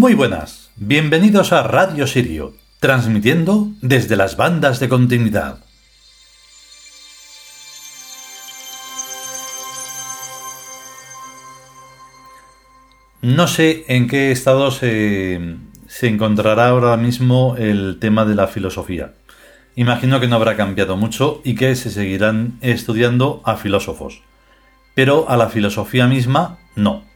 Muy buenas, bienvenidos a Radio Sirio, transmitiendo desde las bandas de continuidad. No sé en qué estado se, se encontrará ahora mismo el tema de la filosofía. Imagino que no habrá cambiado mucho y que se seguirán estudiando a filósofos. Pero a la filosofía misma, no.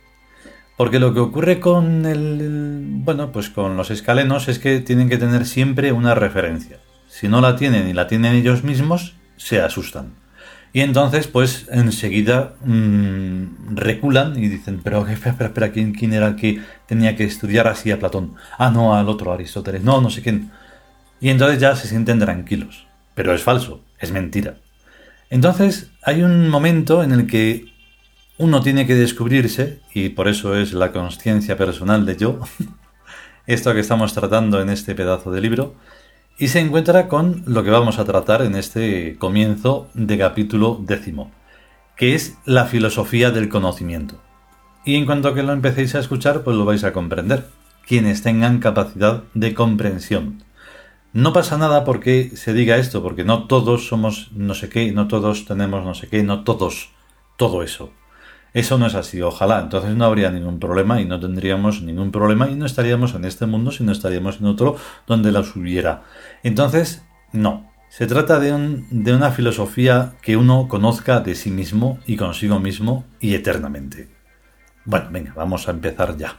Porque lo que ocurre con el, bueno, pues con los escalenos es que tienen que tener siempre una referencia. Si no la tienen y la tienen ellos mismos, se asustan. Y entonces, pues enseguida mm, reculan y dicen, pero espera, espera, ¿quién, ¿quién era el que tenía que estudiar así a Platón? Ah, no, al otro Aristóteles, no, no sé quién. Y entonces ya se sienten tranquilos. Pero es falso, es mentira. Entonces hay un momento en el que uno tiene que descubrirse, y por eso es la conciencia personal de yo, esto que estamos tratando en este pedazo de libro, y se encuentra con lo que vamos a tratar en este comienzo de capítulo décimo, que es la filosofía del conocimiento. Y en cuanto que lo empecéis a escuchar, pues lo vais a comprender, quienes tengan capacidad de comprensión. No pasa nada porque se diga esto, porque no todos somos no sé qué, no todos tenemos no sé qué, no todos, todo eso. Eso no es así, ojalá. Entonces no habría ningún problema y no tendríamos ningún problema y no estaríamos en este mundo, sino estaríamos en otro donde las hubiera. Entonces, no. Se trata de, un, de una filosofía que uno conozca de sí mismo y consigo mismo y eternamente. Bueno, venga, vamos a empezar ya.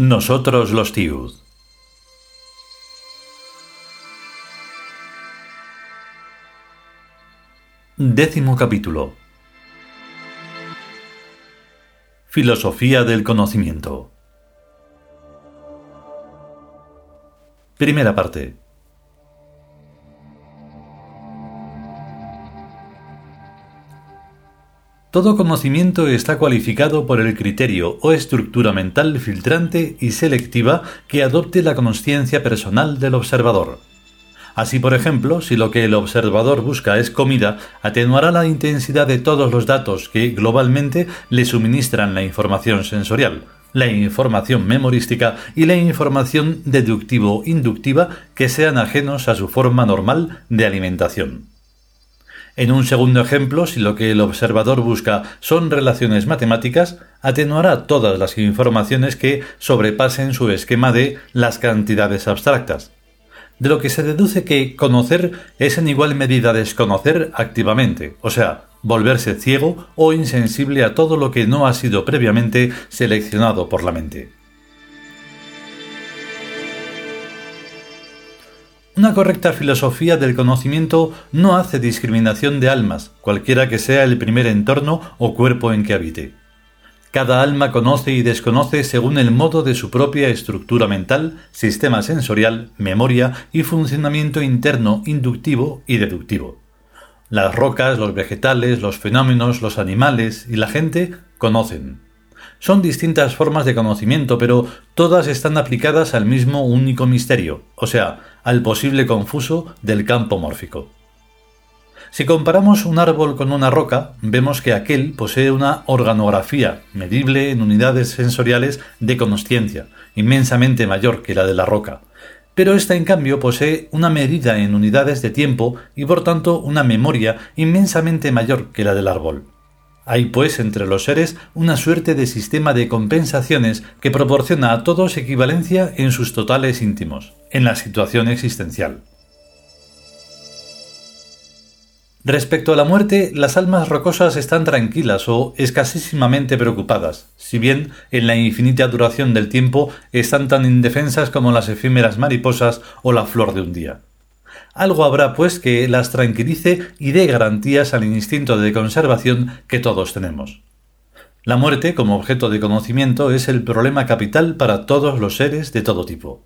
Nosotros los Tiud. Décimo capítulo. Filosofía del conocimiento. Primera parte. Todo conocimiento está cualificado por el criterio o estructura mental filtrante y selectiva que adopte la conciencia personal del observador. Así, por ejemplo, si lo que el observador busca es comida, atenuará la intensidad de todos los datos que globalmente le suministran la información sensorial, la información memorística y la información deductivo-inductiva que sean ajenos a su forma normal de alimentación. En un segundo ejemplo, si lo que el observador busca son relaciones matemáticas, atenuará todas las informaciones que sobrepasen su esquema de las cantidades abstractas. De lo que se deduce que conocer es en igual medida desconocer activamente, o sea, volverse ciego o insensible a todo lo que no ha sido previamente seleccionado por la mente. Una correcta filosofía del conocimiento no hace discriminación de almas, cualquiera que sea el primer entorno o cuerpo en que habite. Cada alma conoce y desconoce según el modo de su propia estructura mental, sistema sensorial, memoria y funcionamiento interno inductivo y deductivo. Las rocas, los vegetales, los fenómenos, los animales y la gente conocen. Son distintas formas de conocimiento, pero todas están aplicadas al mismo único misterio, o sea, al posible confuso del campo mórfico. Si comparamos un árbol con una roca, vemos que aquel posee una organografía medible en unidades sensoriales de consciencia, inmensamente mayor que la de la roca, pero ésta en cambio posee una medida en unidades de tiempo y por tanto una memoria inmensamente mayor que la del árbol. Hay pues entre los seres una suerte de sistema de compensaciones que proporciona a todos equivalencia en sus totales íntimos, en la situación existencial. Respecto a la muerte, las almas rocosas están tranquilas o escasísimamente preocupadas, si bien en la infinita duración del tiempo están tan indefensas como las efímeras mariposas o la flor de un día. Algo habrá, pues, que las tranquilice y dé garantías al instinto de conservación que todos tenemos. La muerte, como objeto de conocimiento, es el problema capital para todos los seres de todo tipo.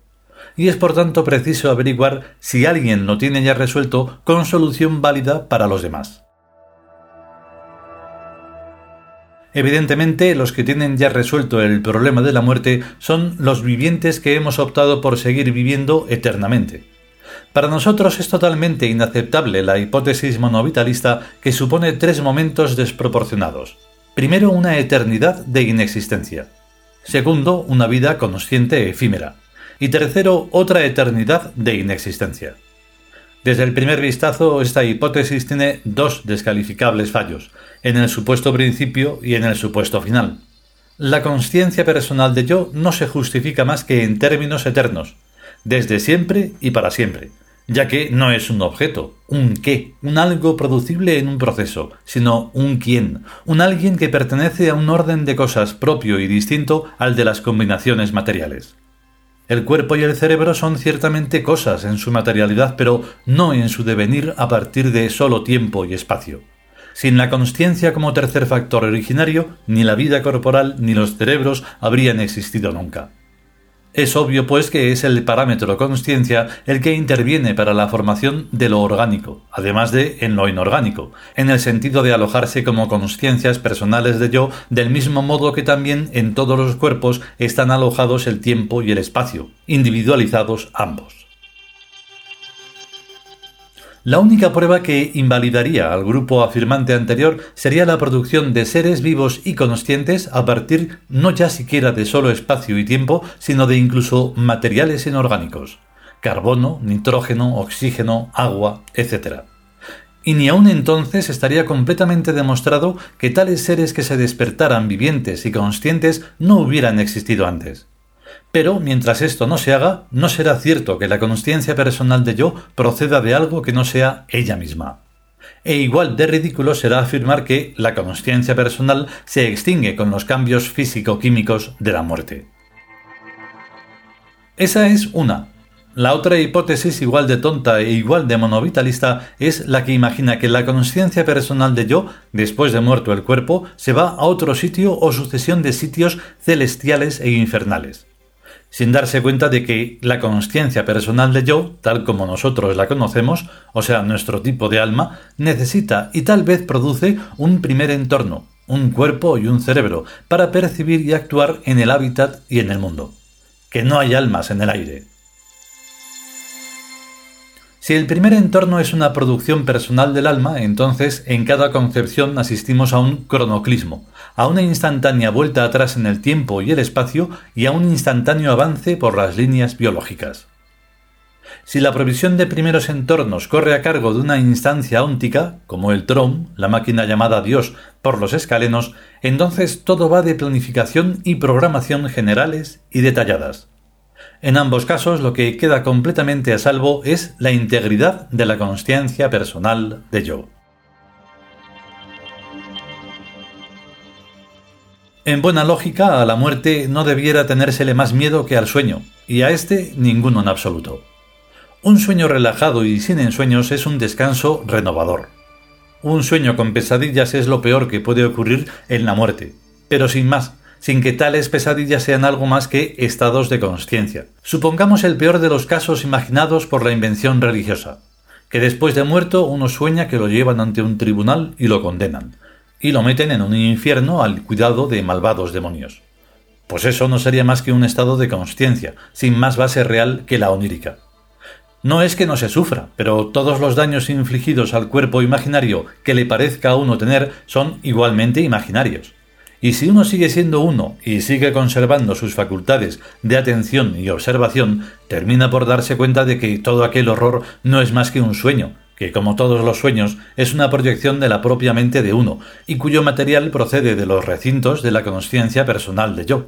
Y es por tanto preciso averiguar si alguien lo tiene ya resuelto con solución válida para los demás. Evidentemente, los que tienen ya resuelto el problema de la muerte son los vivientes que hemos optado por seguir viviendo eternamente. Para nosotros es totalmente inaceptable la hipótesis monovitalista que supone tres momentos desproporcionados. Primero, una eternidad de inexistencia. Segundo, una vida consciente efímera. Y tercero, otra eternidad de inexistencia. Desde el primer vistazo, esta hipótesis tiene dos descalificables fallos, en el supuesto principio y en el supuesto final. La conciencia personal de yo no se justifica más que en términos eternos, desde siempre y para siempre, ya que no es un objeto, un qué, un algo producible en un proceso, sino un quién, un alguien que pertenece a un orden de cosas propio y distinto al de las combinaciones materiales. El cuerpo y el cerebro son ciertamente cosas en su materialidad, pero no en su devenir a partir de solo tiempo y espacio. Sin la consciencia como tercer factor originario, ni la vida corporal ni los cerebros habrían existido nunca. Es obvio, pues, que es el parámetro consciencia el que interviene para la formación de lo orgánico, además de en lo inorgánico, en el sentido de alojarse como consciencias personales de yo, del mismo modo que también en todos los cuerpos están alojados el tiempo y el espacio, individualizados ambos. La única prueba que invalidaría al grupo afirmante anterior sería la producción de seres vivos y conscientes a partir no ya siquiera de solo espacio y tiempo, sino de incluso materiales inorgánicos, carbono, nitrógeno, oxígeno, agua, etc. Y ni aun entonces estaría completamente demostrado que tales seres que se despertaran vivientes y conscientes no hubieran existido antes. Pero mientras esto no se haga, no será cierto que la consciencia personal de yo proceda de algo que no sea ella misma. E igual de ridículo será afirmar que la consciencia personal se extingue con los cambios físico-químicos de la muerte. Esa es una. La otra hipótesis igual de tonta e igual de monovitalista es la que imagina que la consciencia personal de yo, después de muerto el cuerpo, se va a otro sitio o sucesión de sitios celestiales e infernales sin darse cuenta de que la conciencia personal de yo, tal como nosotros la conocemos, o sea, nuestro tipo de alma, necesita y tal vez produce un primer entorno, un cuerpo y un cerebro, para percibir y actuar en el hábitat y en el mundo. Que no hay almas en el aire. Si el primer entorno es una producción personal del alma, entonces en cada concepción asistimos a un cronoclismo, a una instantánea vuelta atrás en el tiempo y el espacio y a un instantáneo avance por las líneas biológicas. Si la provisión de primeros entornos corre a cargo de una instancia óntica, como el TROM, la máquina llamada Dios por los escalenos, entonces todo va de planificación y programación generales y detalladas. En ambos casos lo que queda completamente a salvo es la integridad de la conciencia personal de yo. En buena lógica, a la muerte no debiera tenérsele más miedo que al sueño, y a este ninguno en absoluto. Un sueño relajado y sin ensueños es un descanso renovador. Un sueño con pesadillas es lo peor que puede ocurrir en la muerte, pero sin más, sin que tales pesadillas sean algo más que estados de conciencia. Supongamos el peor de los casos imaginados por la invención religiosa, que después de muerto uno sueña que lo llevan ante un tribunal y lo condenan, y lo meten en un infierno al cuidado de malvados demonios. Pues eso no sería más que un estado de conciencia, sin más base real que la onírica. No es que no se sufra, pero todos los daños infligidos al cuerpo imaginario que le parezca a uno tener son igualmente imaginarios. Y si uno sigue siendo uno y sigue conservando sus facultades de atención y observación, termina por darse cuenta de que todo aquel horror no es más que un sueño, que como todos los sueños es una proyección de la propia mente de uno, y cuyo material procede de los recintos de la conciencia personal de yo.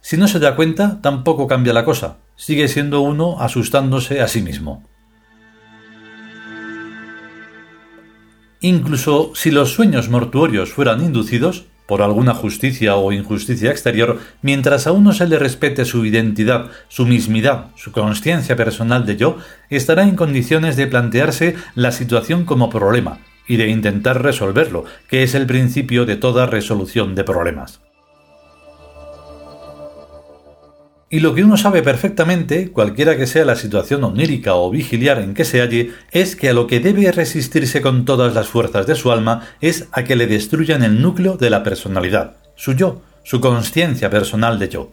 Si no se da cuenta, tampoco cambia la cosa, sigue siendo uno asustándose a sí mismo. Incluso si los sueños mortuorios fueran inducidos, por alguna justicia o injusticia exterior, mientras a uno se le respete su identidad, su mismidad, su conciencia personal de yo, estará en condiciones de plantearse la situación como problema, y de intentar resolverlo, que es el principio de toda resolución de problemas. Y lo que uno sabe perfectamente, cualquiera que sea la situación onírica o vigiliar en que se halle, es que a lo que debe resistirse con todas las fuerzas de su alma es a que le destruyan el núcleo de la personalidad, su yo, su conciencia personal de yo.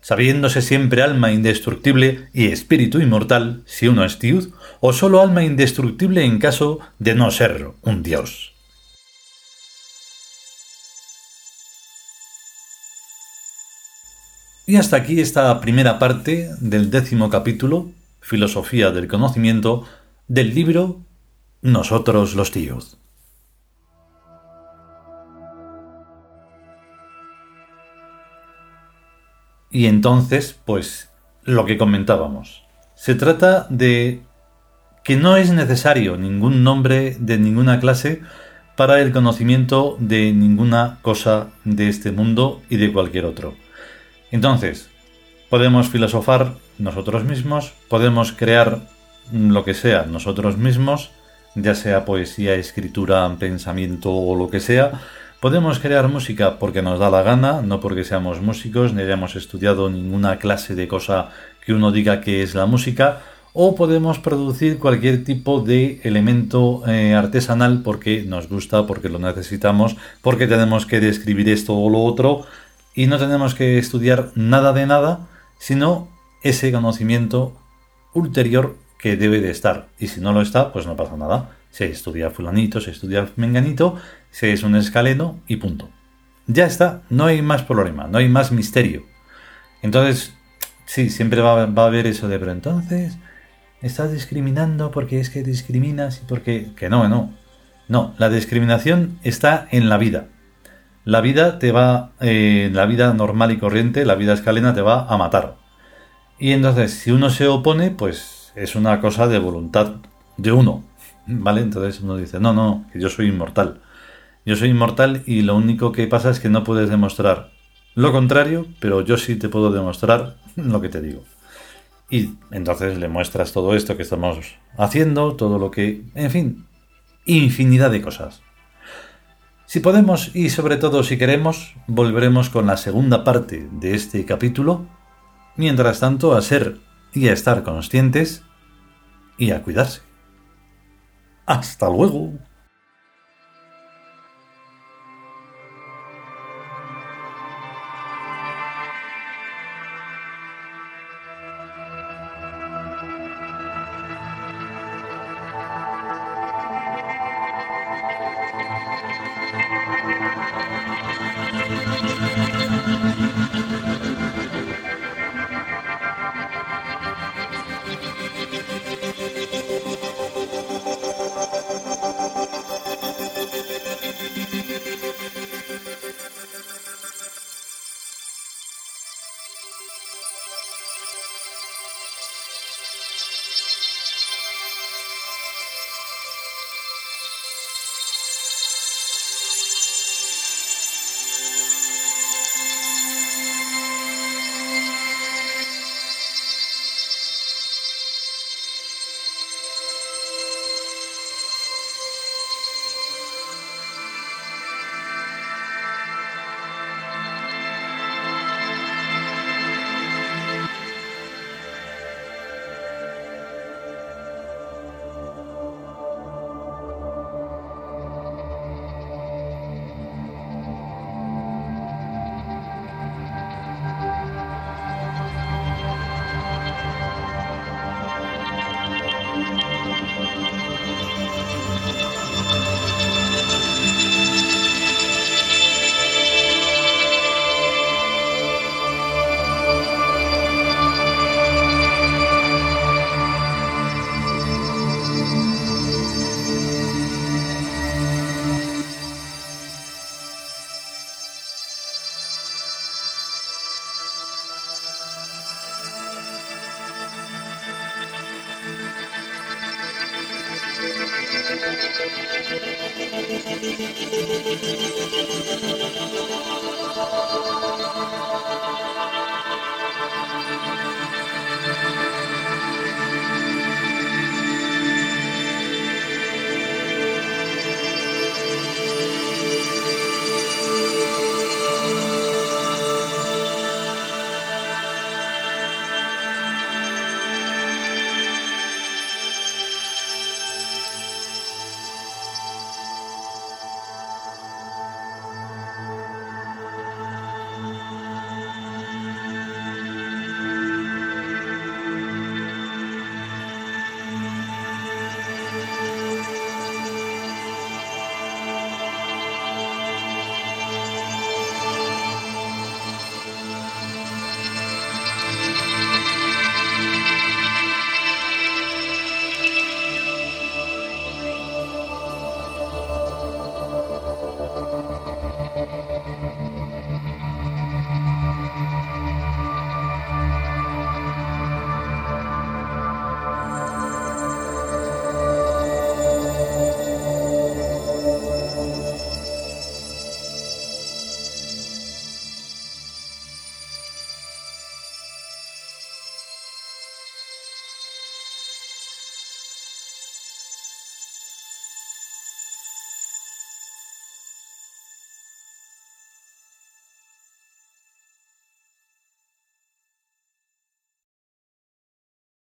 Sabiéndose siempre alma indestructible y espíritu inmortal, si uno es tiud, o solo alma indestructible en caso de no ser un dios. Y hasta aquí esta primera parte del décimo capítulo, Filosofía del Conocimiento, del libro Nosotros los tíos. Y entonces, pues, lo que comentábamos. Se trata de que no es necesario ningún nombre de ninguna clase para el conocimiento de ninguna cosa de este mundo y de cualquier otro. Entonces, podemos filosofar nosotros mismos, podemos crear lo que sea nosotros mismos, ya sea poesía, escritura, pensamiento o lo que sea. Podemos crear música porque nos da la gana, no porque seamos músicos ni hayamos estudiado ninguna clase de cosa que uno diga que es la música, o podemos producir cualquier tipo de elemento eh, artesanal porque nos gusta, porque lo necesitamos, porque tenemos que describir esto o lo otro, y no tenemos que estudiar nada de nada, sino ese conocimiento ulterior que debe de estar. Y si no lo está, pues no pasa nada. Se estudia fulanito, se estudia menganito, se es un escaleno y punto. Ya está, no hay más problema, no hay más misterio. Entonces, sí, siempre va, va a haber eso de, pero entonces, estás discriminando porque es que discriminas y porque... Que no, no. No, la discriminación está en la vida la vida te va, eh, la vida normal y corriente, la vida escalena te va a matar. Y entonces, si uno se opone, pues es una cosa de voluntad de uno, ¿vale? Entonces uno dice, no, no, que yo soy inmortal. Yo soy inmortal y lo único que pasa es que no puedes demostrar lo contrario, pero yo sí te puedo demostrar lo que te digo. Y entonces le muestras todo esto que estamos haciendo, todo lo que, en fin, infinidad de cosas. Si podemos y sobre todo si queremos, volveremos con la segunda parte de este capítulo. Mientras tanto, a ser y a estar conscientes y a cuidarse. Hasta luego.